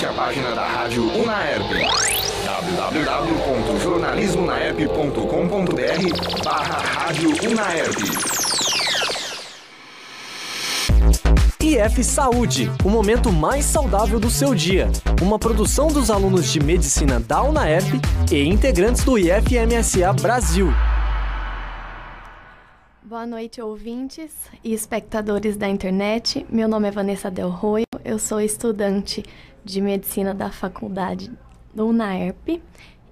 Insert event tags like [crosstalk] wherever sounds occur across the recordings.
Visite a página da Rádio Unaerp www.jornalismonaerp.com.br barra Rádio Unaerp IF Saúde, o momento mais saudável do seu dia. Uma produção dos alunos de medicina da UNAERP e integrantes do IFMSA Brasil. Boa noite, ouvintes e espectadores da internet. Meu nome é Vanessa Del Roio, eu sou estudante de medicina da faculdade do UNAERP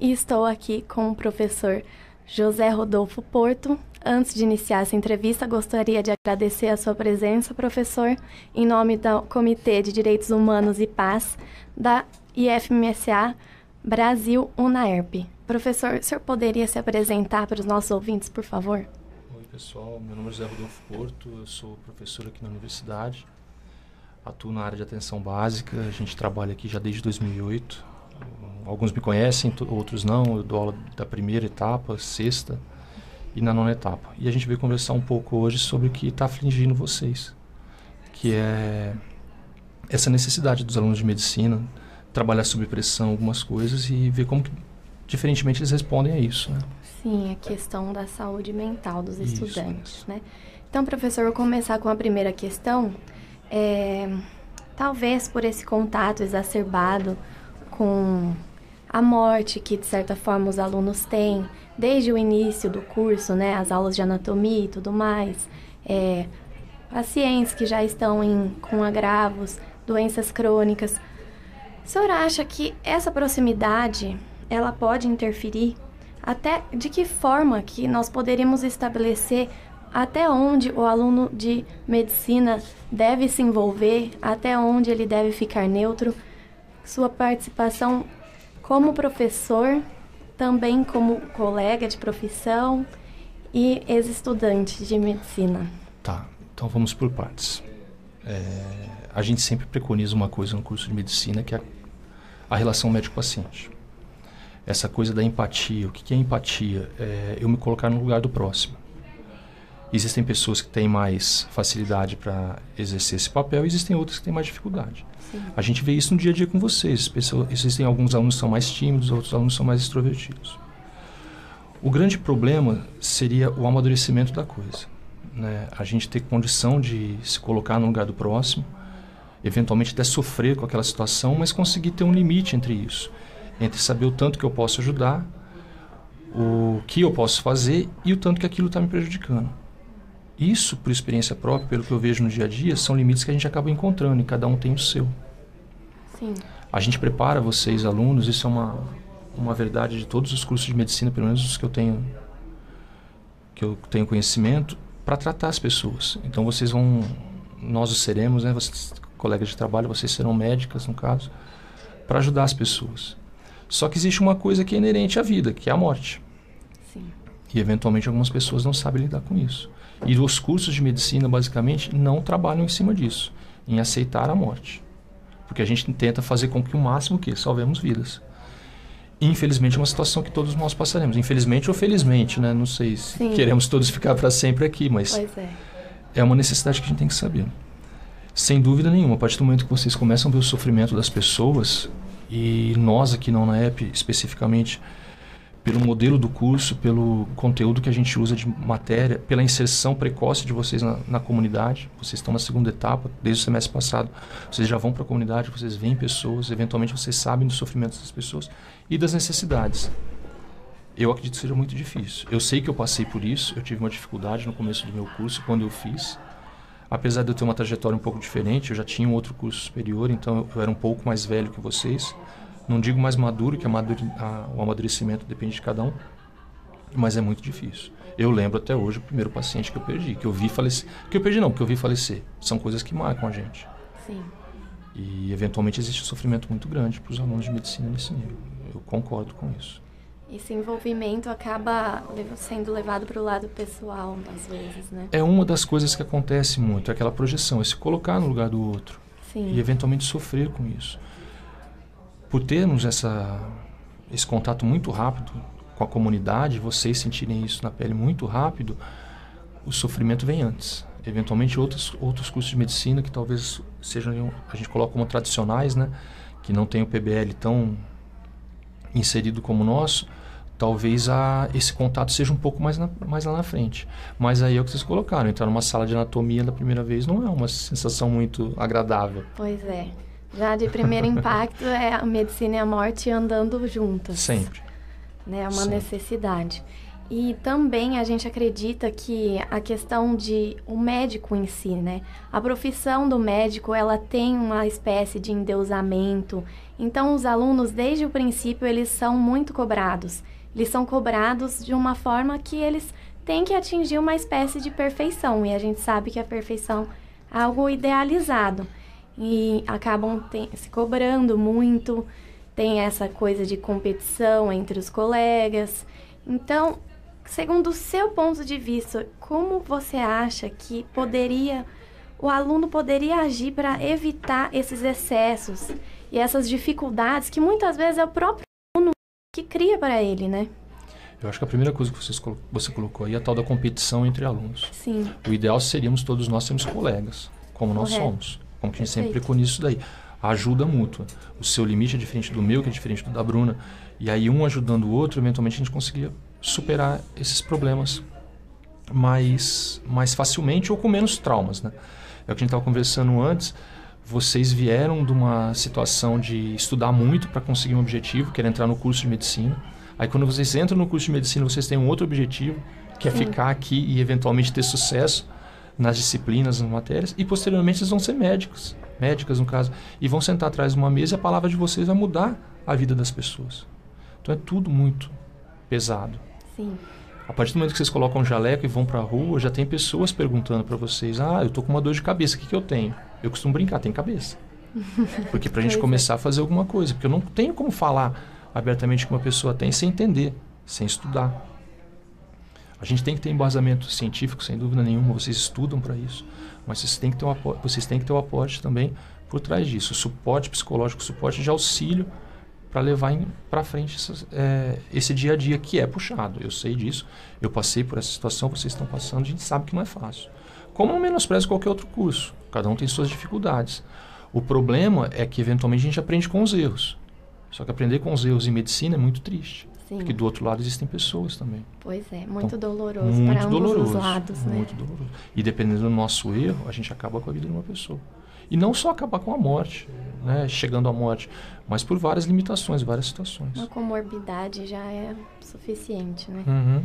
e estou aqui com o professor José Rodolfo Porto. Antes de iniciar essa entrevista, gostaria de agradecer a sua presença, professor, em nome do Comitê de Direitos Humanos e Paz da IFMSA Brasil UNAERP. Professor, o senhor poderia se apresentar para os nossos ouvintes, por favor? Oi, pessoal. Meu nome é José Rodolfo Porto, eu sou professor aqui na universidade. Atuo na área de atenção básica, a gente trabalha aqui já desde 2008 alguns me conhecem, outros não. Eu dou aula da primeira etapa, sexta e na nona etapa. E a gente veio conversar um pouco hoje sobre o que está afligindo vocês, que é essa necessidade dos alunos de medicina trabalhar sob pressão algumas coisas e ver como que, diferentemente eles respondem a isso. Né? Sim, a questão da saúde mental dos isso, estudantes, isso. né? Então, professor, vou começar com a primeira questão. É, talvez por esse contato exacerbado com a morte que de certa forma os alunos têm desde o início do curso, né, as aulas de anatomia e tudo mais, é, pacientes que já estão em, com agravos, doenças crônicas. O senhor acha que essa proximidade ela pode interferir? Até de que forma que nós poderíamos estabelecer até onde o aluno de medicina deve se envolver, até onde ele deve ficar neutro? Sua participação como professor, também como colega de profissão e ex-estudante de medicina. Tá, então vamos por partes. É, a gente sempre preconiza uma coisa no curso de medicina que é a, relação médico-paciente. Essa coisa da empatia. O que, que é empatia? É eu me colocar no lugar do próximo. Existem pessoas que têm mais facilidade para exercer esse papel, e existem outras que têm mais dificuldade. Sim. A gente vê isso no dia a dia com vocês. Pessoas, existem alguns alunos que são mais tímidos, outros alunos são mais extrovertidos. O grande problema seria o amadurecimento da coisa. Né? A gente ter condição de se colocar no lugar do próximo, eventualmente até sofrer com aquela situação, mas conseguir ter um limite entre isso. Entre saber o tanto que eu posso ajudar, o que eu posso fazer e o tanto que aquilo está me prejudicando. Isso, por experiência própria, pelo que eu vejo no dia a dia, são limites que a gente acaba encontrando e cada um tem o seu. Sim. A gente prepara vocês, alunos, isso é uma, uma verdade de todos os cursos de medicina, pelo menos os que eu tenho, que eu tenho conhecimento, para tratar as pessoas. Então vocês vão, nós os seremos, né, vocês, colegas de trabalho, vocês serão médicas, no caso, para ajudar as pessoas. Só que existe uma coisa que é inerente à vida, que é a morte. Sim. E eventualmente algumas pessoas não sabem lidar com isso. E os cursos de medicina, basicamente, não trabalham em cima disso, em aceitar a morte. Porque a gente tenta fazer com que o máximo que salvemos vidas. Infelizmente é uma situação que todos nós passaremos. Infelizmente ou felizmente, né? Não sei se Sim. queremos todos ficar para sempre aqui, mas é. é uma necessidade que a gente tem que saber. Sem dúvida nenhuma, a partir do momento que vocês começam a ver o sofrimento das pessoas, e nós aqui na UNAEP especificamente, pelo modelo do curso, pelo conteúdo que a gente usa de matéria, pela inserção precoce de vocês na, na comunidade. Vocês estão na segunda etapa, desde o semestre passado. Vocês já vão para a comunidade, vocês veem pessoas, eventualmente vocês sabem dos sofrimentos das pessoas e das necessidades. Eu acredito que seja muito difícil. Eu sei que eu passei por isso, eu tive uma dificuldade no começo do meu curso, quando eu fiz. Apesar de eu ter uma trajetória um pouco diferente, eu já tinha um outro curso superior, então eu era um pouco mais velho que vocês não digo mais maduro, que a, o amadurecimento depende de cada um, mas é muito difícil. Eu lembro até hoje o primeiro paciente que eu perdi, que eu vi falecer. Que eu perdi não, que eu vi falecer. São coisas que marcam a gente. Sim. E eventualmente existe um sofrimento muito grande para os alunos de medicina nesse nível. Eu concordo com isso. Esse envolvimento acaba sendo levado para o lado pessoal, às vezes, né? É uma das coisas que acontece muito, é aquela projeção, é se colocar no lugar do outro. Sim. E eventualmente sofrer com isso por termos essa, esse contato muito rápido com a comunidade, vocês sentirem isso na pele muito rápido, o sofrimento vem antes. eventualmente outros outros cursos de medicina que talvez sejam a gente coloca como tradicionais, né, que não tem o PBL tão inserido como o nosso, talvez a, esse contato seja um pouco mais, na, mais lá na frente. Mas aí é o que vocês colocaram, entrar numa sala de anatomia da primeira vez não é uma sensação muito agradável. Pois é. Já de primeiro impacto é a medicina e a morte andando juntas. Sempre. Né? É uma Sempre. necessidade. E também a gente acredita que a questão de o médico em si, né? A profissão do médico, ela tem uma espécie de endeusamento. Então os alunos desde o princípio eles são muito cobrados. Eles são cobrados de uma forma que eles têm que atingir uma espécie de perfeição, e a gente sabe que a perfeição é algo idealizado. E acabam se cobrando muito, tem essa coisa de competição entre os colegas. Então, segundo o seu ponto de vista, como você acha que poderia o aluno poderia agir para evitar esses excessos e essas dificuldades que muitas vezes é o próprio aluno que cria para ele, né? Eu acho que a primeira coisa que vocês, você colocou aí é a tal da competição entre alunos. Sim, O ideal seríamos todos nós sermos colegas, como nós Correto. somos. Como que a gente sempre preconiza isso daí. A ajuda mútua. O seu limite é diferente do meu, que é diferente do da Bruna. E aí, um ajudando o outro, eventualmente a gente conseguiria superar esses problemas mais, mais facilmente ou com menos traumas, né? É o que a gente estava conversando antes. Vocês vieram de uma situação de estudar muito para conseguir um objetivo, que era entrar no curso de medicina. Aí, quando vocês entram no curso de medicina, vocês têm um outro objetivo, que é Sim. ficar aqui e eventualmente ter sucesso nas disciplinas, nas matérias, e posteriormente vocês vão ser médicos, médicas no caso, e vão sentar atrás de uma mesa e a palavra de vocês vai mudar a vida das pessoas. Então é tudo muito pesado. sim, A partir do momento que vocês colocam um jaleco e vão pra rua, já tem pessoas perguntando pra vocês: "Ah, eu tô com uma dor de cabeça, o que que eu tenho?" Eu costumo brincar, tem cabeça. [laughs] Porque pra gente é. começar a fazer alguma coisa, porque eu não tenho como falar abertamente que uma pessoa tem sem entender, sem estudar. A gente tem que ter embasamento científico, sem dúvida nenhuma, vocês estudam para isso, mas vocês têm que ter um aporte, vocês têm que ter o aporte também por trás disso, suporte psicológico, suporte de auxílio para levar para frente essas- é, esse dia a dia que é puxado. Eu sei disso, eu passei por essa situação, vocês estão passando, a gente sabe que não é fácil. Como não menospreza qualquer outro curso, cada um tem suas dificuldades. O problema é que eventualmente a gente aprende com os erros. Só que aprender com os erros em medicina é muito triste, sim. porque do outro lado existem pessoas também. Pois é, muito Então, doloroso muito para ambos doloroso, os lados, né? muito doloroso. E dependendo do nosso erro, a gente acaba com a vida de uma pessoa. E não só acabar com a morte, né, chegando à morte, mas por várias limitações, várias situações. Uma comorbidade já é suficiente, né? Uhum.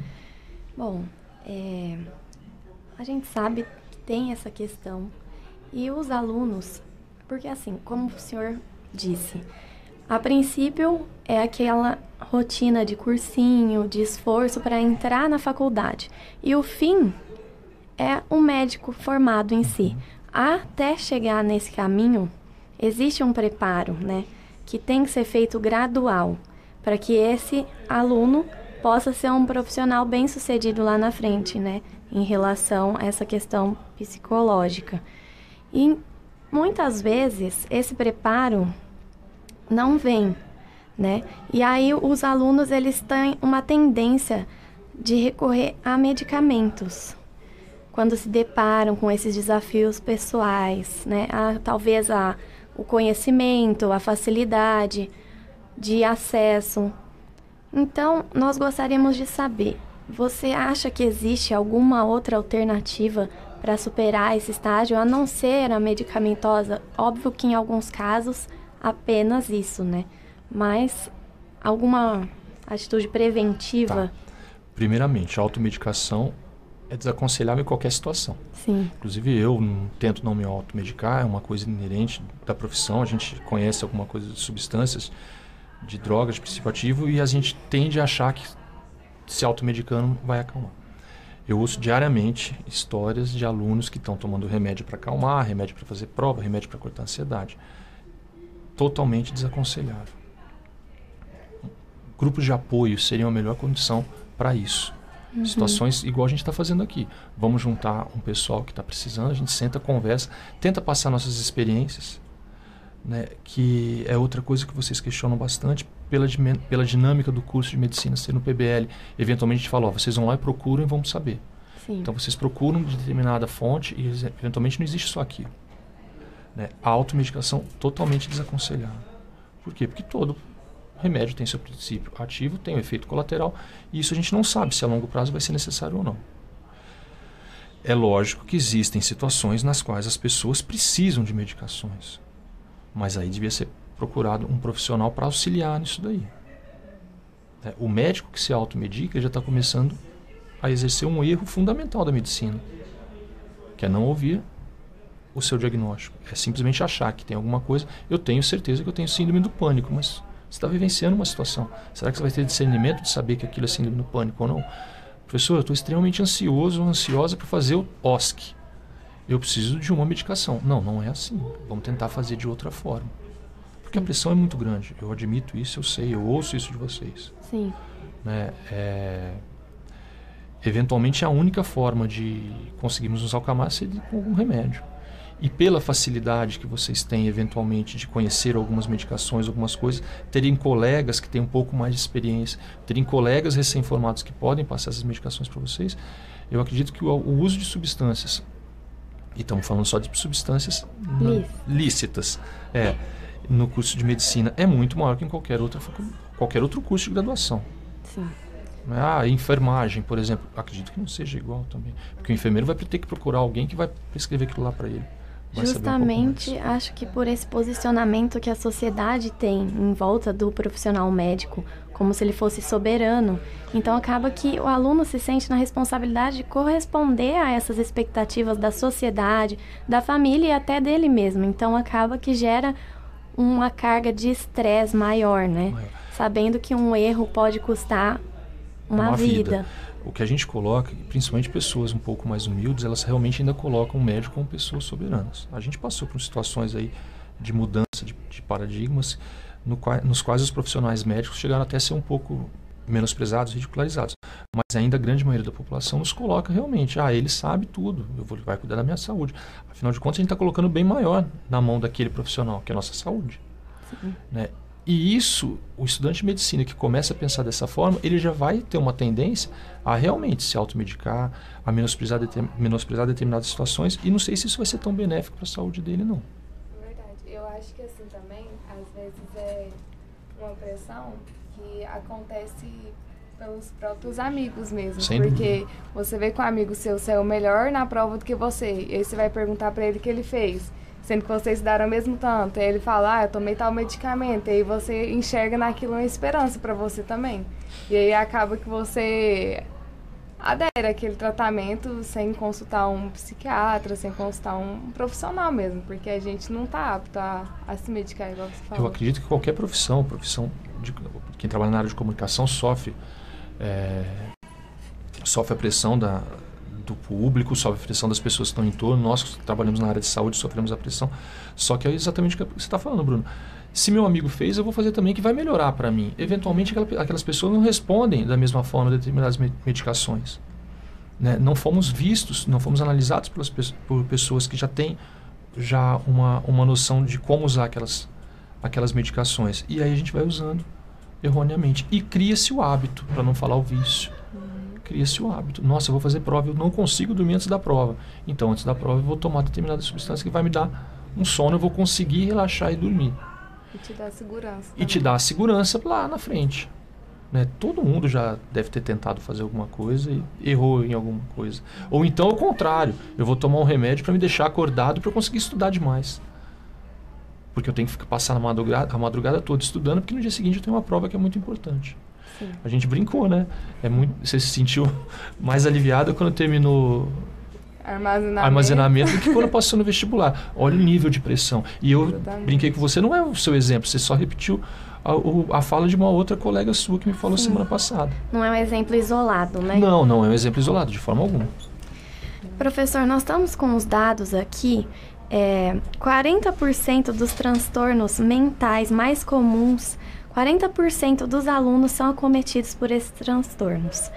Bom, é, a gente sabe que tem essa questão. E os alunos, porque assim, como o senhor disse, a princípio é aquela rotina de cursinho, de esforço para entrar na faculdade. E o fim é um médico formado em si. Até chegar nesse caminho, existe um preparo, né? Que tem que ser feito gradual, para que esse aluno possa ser um profissional bem sucedido lá na frente, né? Em relação a essa questão psicológica. E muitas vezes esse preparo não vem, né? E aí os alunos eles têm uma tendência de recorrer a medicamentos quando se deparam com esses desafios pessoais, né? A, talvez a, o conhecimento, a facilidade de acesso. Então, nós gostaríamos de saber, você acha que existe alguma outra alternativa para superar esse estágio, a não ser a medicamentosa? Óbvio que em alguns casos apenas isso, né? Mas alguma atitude preventiva? Primeiramente, a automedicação é desaconselhável em qualquer situação. Sim, Inclusive eu não tento não me automedicar, é uma coisa inerente da profissão, a gente conhece alguma coisa de substâncias, de drogas, de princípio ativo e a gente tende a achar que se automedicando vai acalmar. Eu ouço diariamente histórias de alunos que estão tomando remédio para acalmar, remédio para fazer prova, remédio para cortar a ansiedade. Totalmente desaconselhável. Grupos de apoio seriam a melhor condição para isso. Situações igual a gente está fazendo aqui. Vamos juntar um pessoal que está precisando, a gente senta, conversa, tenta passar nossas experiências, né, que é outra coisa que vocês questionam bastante pela, pela dinâmica do curso de medicina ser no PBL. Eventualmente a gente fala, ó, vocês vão lá e procuram e vamos saber. Sim. Então vocês procuram de determinada fonte e eventualmente não existe só aquilo. Né? A automedicação totalmente desaconselhada. Por quê? Porque todo remédio tem seu princípio ativo, tem o efeito colateral, e isso a gente não sabe se a longo prazo vai ser necessário ou não. É lógico que existem situações nas quais as pessoas precisam de medicações, mas aí devia ser procurado um profissional para auxiliar nisso daí. É, o médico que se automedica já está começando a exercer um erro fundamental da medicina, que é não ouvir o seu diagnóstico. É simplesmente achar que tem alguma coisa. Eu tenho certeza que eu tenho síndrome do pânico, mas você está vivenciando uma situação. Será que você vai ter discernimento de saber que aquilo é síndrome do pânico ou não? Professor, eu estou extremamente ansioso ou ansiosa para fazer o OSC. Eu preciso de uma medicação. Não, não é assim. Vamos tentar fazer de outra forma. Porque a pressão é muito grande. Eu admito isso, eu sei, eu ouço isso de vocês. Sim. Né? É... Eventualmente, a única forma de conseguirmos nos acalmar seria com algum remédio e pela facilidade que vocês têm eventualmente de conhecer algumas medicações, algumas coisas, terem colegas que têm um pouco mais de experiência, terem colegas recém-formados que podem passar essas medicações para vocês, eu acredito que o, o, uso de substâncias, e estamos falando só de substâncias lícitas, é, no curso de medicina é muito maior que em qualquer, outra, qualquer outro curso de graduação. Sim. Ah, enfermagem, por exemplo. Acredito que não seja igual também. Porque o enfermeiro vai ter que procurar alguém que vai prescrever aquilo lá para ele. Justamente, acho que por esse posicionamento que a sociedade tem em volta do profissional médico, como se ele fosse soberano, então acaba que o aluno se sente na responsabilidade de corresponder a essas expectativas da sociedade, da família e até dele mesmo. Então acaba que gera uma carga de estresse maior, né? Sabendo que um erro pode custar uma, uma vida. vida o que a gente coloca, principalmente pessoas um pouco mais humildes, elas realmente ainda colocam o médico como pessoas soberanas. A gente passou por situações aí de mudança de, de paradigmas, no qual, nos quais os profissionais médicos chegaram até a ser um pouco menosprezados, ridicularizados. Mas ainda a grande maioria da população nos coloca realmente, ah, ele sabe tudo, eu vou, vai cuidar da minha saúde. Afinal de contas, a gente está colocando bem maior na mão daquele profissional, que é a nossa saúde. Né? E isso, o estudante de medicina que começa a pensar dessa forma, ele já vai ter uma tendência a realmente se automedicar, a menosprezar, menosprezar determinadas situações, e não sei se isso vai ser tão benéfico para a saúde dele, não. Verdade. Eu acho que assim também, às vezes é uma pressão que acontece pelos próprios amigos mesmo. Sem porque dúvida. você vê que um amigo seu saiu melhor na prova do que você, e aí você vai perguntar para ele o que ele fez sendo que vocês ao mesmo tanto. Aí ele fala, ah, eu tomei tal medicamento. E aí você enxerga naquilo uma esperança para você também. E aí acaba que você adere àquele tratamento sem consultar um psiquiatra, sem consultar um profissional mesmo, porque a gente não está apto a, a, se medicar, igual você falou. Eu acredito que qualquer profissão, profissão de quem trabalha na área de comunicação sofre, é, sofre a pressão da, do público, sofre a pressão das pessoas que estão em torno. Nós que trabalhamos na área de saúde sofremos a pressão. Só que é exatamente o que você está falando, Bruno. Se meu amigo fez, eu vou fazer também que vai melhorar para mim. Eventualmente, aquelas pessoas não respondem da mesma forma a determinadas medicações. Né? Não fomos vistos, não fomos analisados pelas, por pessoas que já têm já uma, uma noção de como usar aquelas, aquelas medicações. E aí a gente vai usando erroneamente. E cria-se o hábito, para não falar o vício cria-se o hábito. Nossa, eu vou fazer prova, eu não consigo dormir antes da prova. Então, antes da prova, eu vou tomar determinada substância que vai me dar um sono, eu vou conseguir relaxar e dormir. E te dá segurança. Também. E te dá segurança lá na frente. Né? Todo mundo já deve ter tentado fazer alguma coisa e errou em alguma coisa. Ou então, ao contrário, eu vou tomar um remédio para me deixar acordado para conseguir estudar demais. Porque eu tenho que passar a madrugada, a madrugada toda estudando, porque no dia seguinte eu tenho uma prova que é muito importante. Sim. A gente brincou, né? É muito, você se sentiu [laughs] mais aliviado quando terminou armazenamento, armazenamento do que quando [laughs] passou no vestibular. Olha o nível de pressão. E eu Exatamente. brinquei com você, não é o seu exemplo, você só repetiu a, a, fala de uma outra colega sua que me falou Sim. semana passada. Não é um exemplo isolado, né? Não, não é um exemplo isolado, de forma alguma. Professor, nós estamos com os dados aqui. É, 40% dos transtornos mentais mais comuns 40% dos alunos são acometidos por esses transtornos.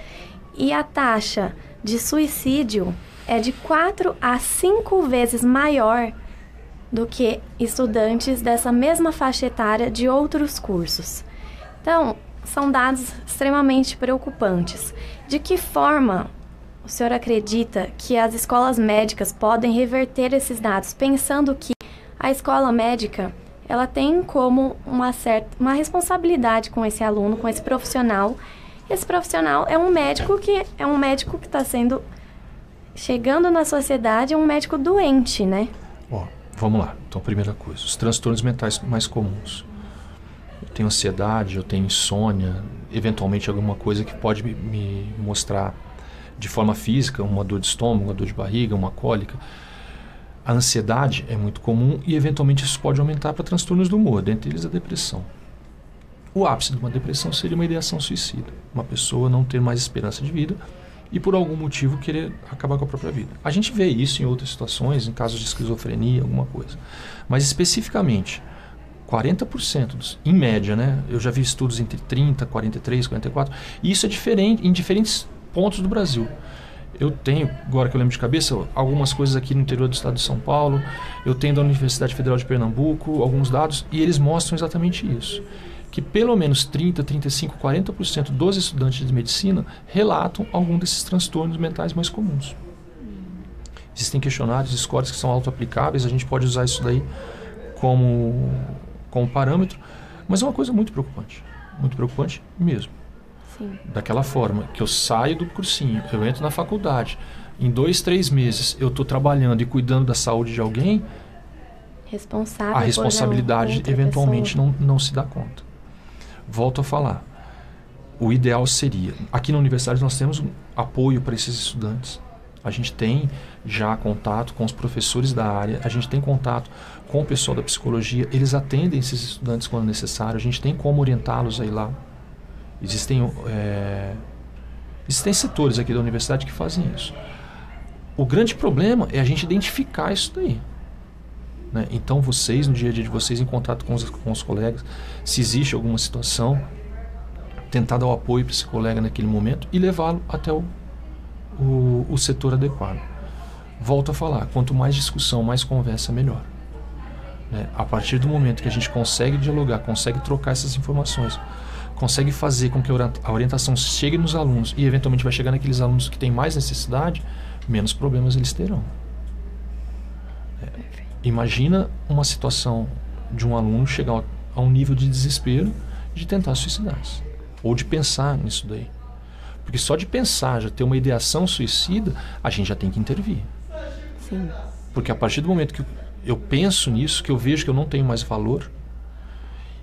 E a taxa de suicídio é de 4 a 5 vezes maior do que estudantes dessa mesma faixa etária de outros cursos. Então, são dados extremamente preocupantes. De que forma o senhor acredita que as escolas médicas podem reverter esses dados, pensando que a escola médica ela tem como uma certa uma responsabilidade com esse aluno, com esse profissional. Esse profissional é um médico que é um médico que está sendo chegando na sociedade, é um médico doente, né? Ó, vamos lá. Então, primeira coisa, os transtornos mentais mais comuns. Eu tenho ansiedade, eu tenho insônia, eventualmente alguma coisa que pode me, mostrar de forma física, uma dor de estômago, uma dor de barriga, uma cólica. A ansiedade é muito comum e eventualmente isso pode aumentar para transtornos do humor, dentre eles a depressão. O ápice de uma depressão seria uma ideação suicida, uma pessoa não ter mais esperança de vida e por algum motivo querer acabar com a própria vida. A gente vê isso em outras situações, em casos de esquizofrenia, alguma coisa. Mas especificamente, 40% dos, em média, né? Eu já vi estudos entre 30, 43, 44, e isso é diferente em diferentes pontos do Brasil. Eu tenho, agora que eu lembro de cabeça, algumas coisas aqui no interior do estado de São Paulo, eu tenho da Universidade Federal de Pernambuco, alguns dados, e eles mostram exatamente isso. Que pelo menos 30, 35, 40% dos estudantes de medicina relatam algum desses transtornos mentais mais comuns. Existem questionários, scores que são auto-aplicáveis, a gente pode usar isso daí como, como parâmetro, mas é uma coisa muito preocupante. Muito preocupante mesmo. Sim. daquela forma que eu saio do cursinho, eu entro na faculdade, em dois, três meses eu estou trabalhando e cuidando da saúde de alguém, Responsável a responsabilidade eventualmente pessoa. não, não se dá conta. Volto a falar. O ideal seria. Aqui na universidade nós temos um apoio para esses estudantes. A gente tem já contato com os professores da área, a gente tem contato com o pessoal da psicologia, eles atendem esses estudantes quando necessário, a gente tem como orientá-los aí lá. Existem, é, existem setores aqui da universidade que fazem isso. O grande problema é a gente identificar isso daí. né? Então, vocês, no dia a dia de vocês, em contato com os, com os colegas, se existe alguma situação, tentar dar o apoio para esse colega naquele momento e levá-lo até o, o, o setor adequado. Volto a falar, quanto mais discussão, mais conversa, melhor. né? A partir do momento que a gente consegue dialogar, consegue trocar essas informações, consegue fazer com que a orienta- a orientação chegue nos alunos e eventualmente vai chegar naqueles alunos que têm mais necessidade, menos problemas eles terão. É, imagina uma situação de um aluno chegar a um nível de desespero de tentar suicidar-se ou de pensar nisso daí. Porque só de pensar, já ter uma ideação suicida, a gente já tem que intervir. Sim. Porque a partir do momento que eu penso nisso, que eu vejo que eu não tenho mais valor,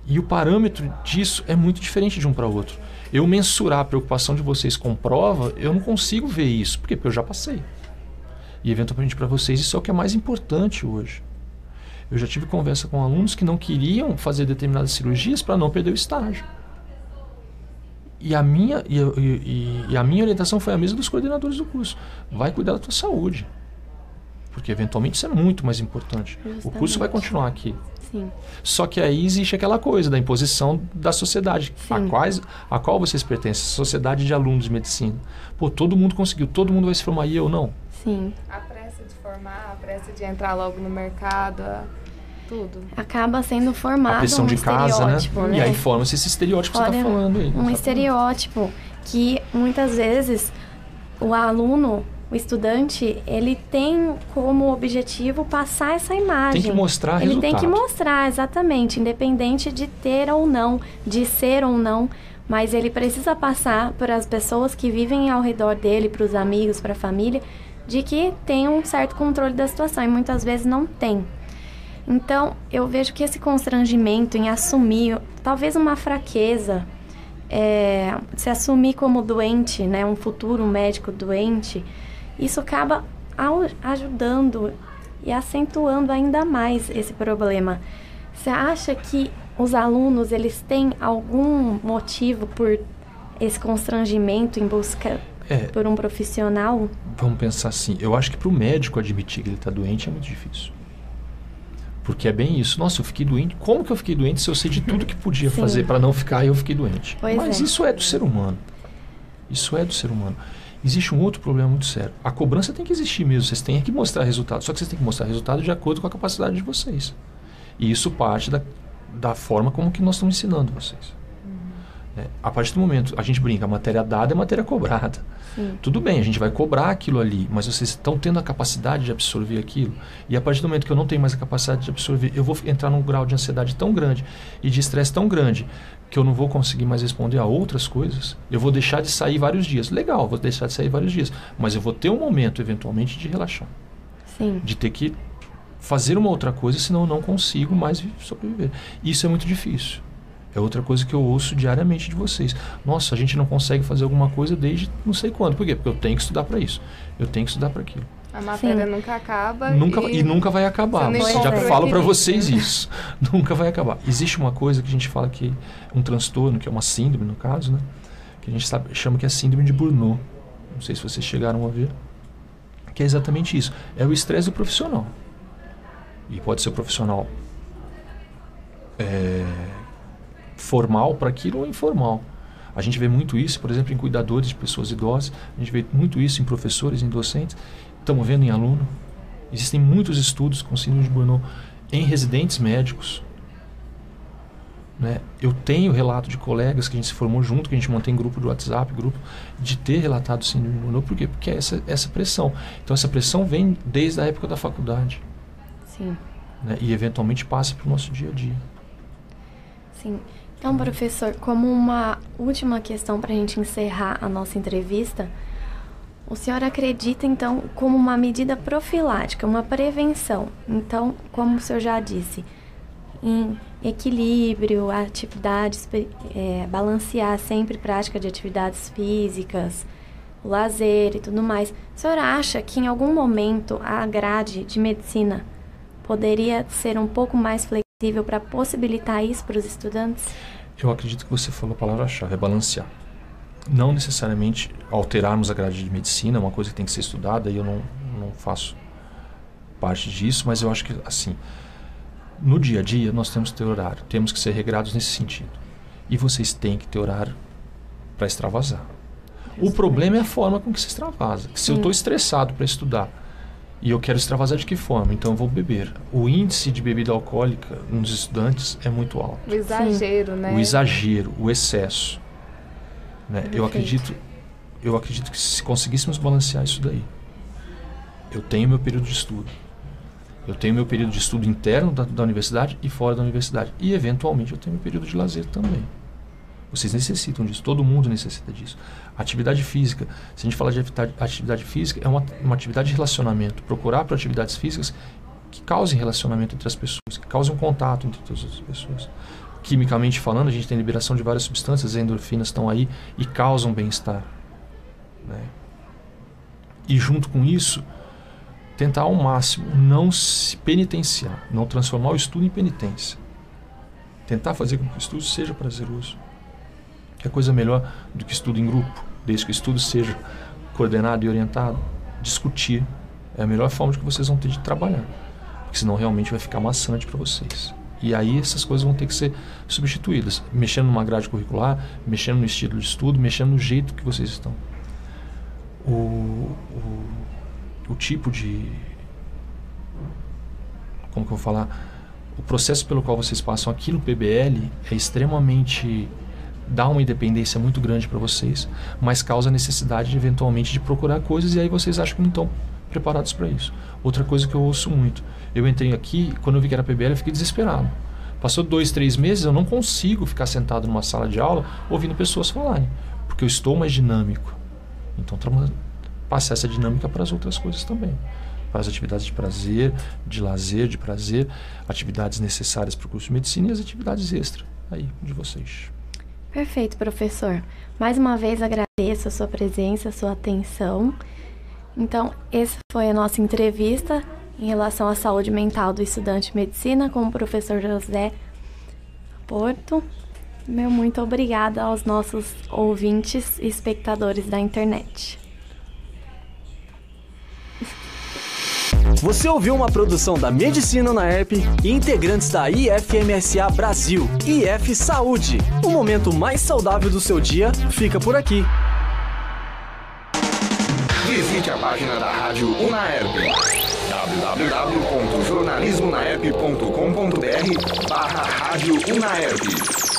e o parâmetro disso é muito diferente de um para outro. Eu mensurar a preocupação de vocês com prova, eu não consigo ver isso. Por quê? Porque eu já passei. E eventualmente para vocês isso é o que é mais importante hoje. Eu já tive conversa com alunos que não queriam fazer determinadas cirurgias para não perder o estágio. E a, minha, e, e- e- a minha orientação foi a mesma dos coordenadores do curso. Vai cuidar da tua saúde. Porque eventualmente isso é muito mais importante. O curso vai Justamente. continuar aqui. Sim. Só que aí existe aquela coisa da imposição da sociedade, a, quais, a qual vocês pertencem, a sociedade de alunos de medicina. Pô, todo mundo conseguiu, todo mundo vai se formar e eu não. Sim. A pressa de formar, a pressa de entrar logo no mercado, a- tudo. Acaba sendo A formado pressão um de casa, né? né? E aí forma-se esse estereótipo que você está falando aí. Um Exatamente. estereótipo que muitas vezes o aluno, o estudante, ele tem como objetivo passar essa imagem. Tem que mostrar Ele tem que resultado. mostrar, exatamente, independente de ter ou não, de ser ou não, mas ele precisa passar para as pessoas que vivem ao redor dele, para os amigos, para a família, de que tem um certo controle da situação e muitas vezes não tem. Então, eu vejo que esse constrangimento em assumir, talvez uma fraqueza, é, se assumir como doente, né, um futuro médico doente, isso acaba ajudando e acentuando ainda mais esse problema. Você acha que os alunos eles têm algum motivo por esse constrangimento em busca É, por um profissional? vamos pensar assim. Eu acho que para o médico admitir que ele está doente é muito difícil. Porque é bem isso. Nossa, eu fiquei doente. Como que eu fiquei doente se eu sei de tudo que podia Sim. fazer para não ficar e eu fiquei doente? Pois Mas é. isso é do ser humano. Isso é do ser humano. Existe um outro problema muito sério. A cobrança tem que existir mesmo. Vocês têm que mostrar resultado. Só que vocês têm que mostrar resultado de acordo com a capacidade de vocês. E isso parte da, da forma como que nós estamos ensinando vocês. Né? A partir do momento, a gente brinca, a matéria dada é matéria cobrada. Sim. Tudo bem, a gente vai cobrar aquilo ali, mas vocês estão tendo a capacidade de absorver aquilo. E a partir do momento que eu não tenho mais a capacidade de absorver, eu vou entrar num grau de ansiedade tão grande e de estresse tão grande que eu não vou conseguir mais responder a outras coisas. Eu vou deixar de sair vários dias. Legal, vou deixar de sair vários dias, mas eu vou ter um momento, eventualmente, de relaxar. Sim. De ter que fazer uma outra coisa, senão eu não consigo mais vi- sobreviver. Isso é muito difícil. É outra coisa que eu ouço diariamente de vocês. Nossa, a gente não consegue fazer alguma coisa desde não sei quando. Por quê? Porque eu tenho que estudar para isso. Eu tenho que estudar para aquilo. A matéria Sim. nunca acaba. Nunca, e, e nunca vai acabar. já falo para vocês isso. [laughs] nunca vai acabar. Existe uma coisa que a gente fala que é um transtorno, que é uma síndrome no caso, né? Que a gente sabe, chama que é síndrome de Burnout. Não sei se vocês chegaram a ver. Que é exatamente isso. É o estresse do profissional. E pode ser o profissional é, formal para aquilo ou informal. A gente vê muito isso, por exemplo, em cuidadores de pessoas idosas, a gente vê muito isso em professores, em docentes, estamos vendo em aluno. Existem muitos estudos com síndrome de Burnout em residentes médicos. Né? Eu tenho relato de colegas que a gente se formou junto, que a gente mantém grupo de WhatsApp, grupo, de ter relatado síndrome de Burnout. Por quê? Porque é essa, essa pressão. Então, essa pressão vem desde a época da faculdade. Sim. Né? E, eventualmente, passa para o nosso dia a dia. Sim. Então, professor, como uma última questão para a gente encerrar a nossa entrevista, o senhor acredita, então, como uma medida profilática, uma prevenção? Então, como o senhor já disse, em equilíbrio, atividades, é, balancear sempre prática de atividades físicas, o lazer e tudo mais. O senhor acha que em algum momento a grade de medicina poderia ser um pouco mais flexível para possibilitar isso para os estudantes? Eu acredito que você falou a palavra-chave, é balancear. Não necessariamente alterarmos a grade de medicina, é uma coisa que tem que ser estudada e eu não, não faço parte disso, mas eu acho que, assim, no dia a dia nós temos que ter horário, temos que ser regrados nesse sentido. E vocês têm que ter horário para extravasar. O problema é a forma com que se extravasa. Se eu Sim. estou estressado para estudar e eu quero extravasar de que forma? Então eu vou beber. O índice de bebida alcoólica nos estudantes é muito alto O exagero, né? o exagero, o excesso. Né? Eu acredito, eu acredito que se conseguíssemos balancear isso daí, eu tenho meu período de estudo, eu tenho meu período de estudo interno da, da universidade e fora da universidade e eventualmente eu tenho meu período de lazer também. Vocês necessitam disso, todo mundo necessita disso. Atividade física, se a gente falar de atividade, atividade física, é uma, uma atividade de relacionamento. Procurar por atividades físicas que causem relacionamento entre as pessoas, que causem um contato entre todas as pessoas quimicamente falando, a gente tem liberação de várias substâncias, as endorfinas estão aí e causam bem-estar. Né? E junto com isso, tentar ao máximo não se penitenciar, não transformar o estudo em penitência. Tentar fazer com que o estudo seja prazeroso. Que é coisa melhor do que estudo em grupo, desde que o estudo seja coordenado e orientado. Discutir é a melhor forma de que vocês vão ter de trabalhar, porque senão realmente vai ficar maçante para vocês. E aí essas coisas vão ter que ser substituídas, mexendo numa grade curricular, mexendo no estilo de estudo, mexendo no jeito que vocês estão. O, o, o tipo de. Como que eu vou falar? O processo pelo qual vocês passam aqui no PBL é extremamente. dá uma independência muito grande para vocês, mas causa a necessidade de, eventualmente de procurar coisas e aí vocês acham que não estão preparados para isso. Outra coisa que eu ouço muito. Eu entrei aqui, quando eu vi que era PBL, eu fiquei desesperado. Passou dois, três meses, eu não consigo ficar sentado numa sala de aula ouvindo pessoas falarem, porque eu estou mais dinâmico. Então, tra- passar essa dinâmica para as outras coisas também. Para as atividades de prazer, de lazer, de prazer, atividades necessárias para o curso de medicina e as atividades extra aí de vocês. Perfeito, professor. Mais uma vez agradeço a sua presença, a sua atenção. Então, essa foi a nossa entrevista em relação à saúde mental do estudante de medicina com o professor José Porto. Meu muito obrigada aos nossos ouvintes e espectadores da internet. Você ouviu uma produção da Medicina na ERP e integrantes da IFMSA Brasil, IF Saúde. O momento mais saudável do seu dia fica por aqui. Visite a página da Rádio Unaerp www.jornalismonaerp.com.br barra Rádio Unaerp